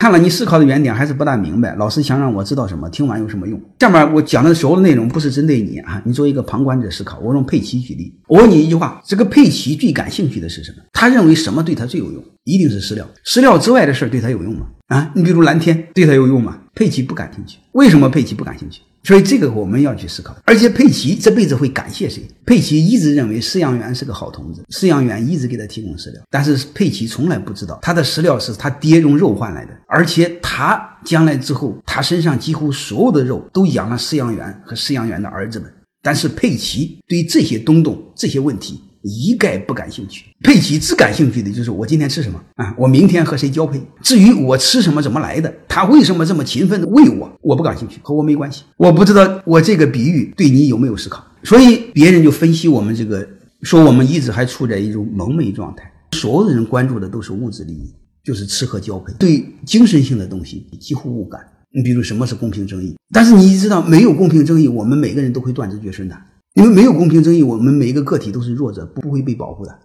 看了你思考的原点还是不大明白，老师想让我知道什么，听完有什么用？下面我讲的所有的内容不是针对你啊，你作为一个旁观者思考。我用佩奇举例，我问你一句话：这个佩奇最感兴趣的是什么？他认为什么对他最有用？一定是饲料。饲料之外的事儿对他有用吗？啊，你比如蓝天对他有用吗？佩奇不感兴趣。为什么佩奇不感兴趣？所以这个我们要去思考，而且佩奇这辈子会感谢谁？佩奇一直认为饲养员是个好同志，饲养员一直给他提供饲料，但是佩奇从来不知道他的饲料是他爹用肉换来的，而且他将来之后，他身上几乎所有的肉都养了饲养员和饲养员的儿子们。但是佩奇对这些东东这些问题。一概不感兴趣，佩奇只感兴趣的就是我今天吃什么啊，我明天和谁交配。至于我吃什么怎么来的，他为什么这么勤奋的喂我，我不感兴趣，和我没关系。我不知道我这个比喻对你有没有思考。所以别人就分析我们这个，说我们一直还处在一种蒙昧状态，所有的人关注的都是物质利益，就是吃喝交配，对精神性的东西几乎无感。你比如什么是公平正义？但是你知道，没有公平正义，我们每个人都会断子绝孙的。因为没有公平正义，我们每一个个体都是弱者，不会被保护的。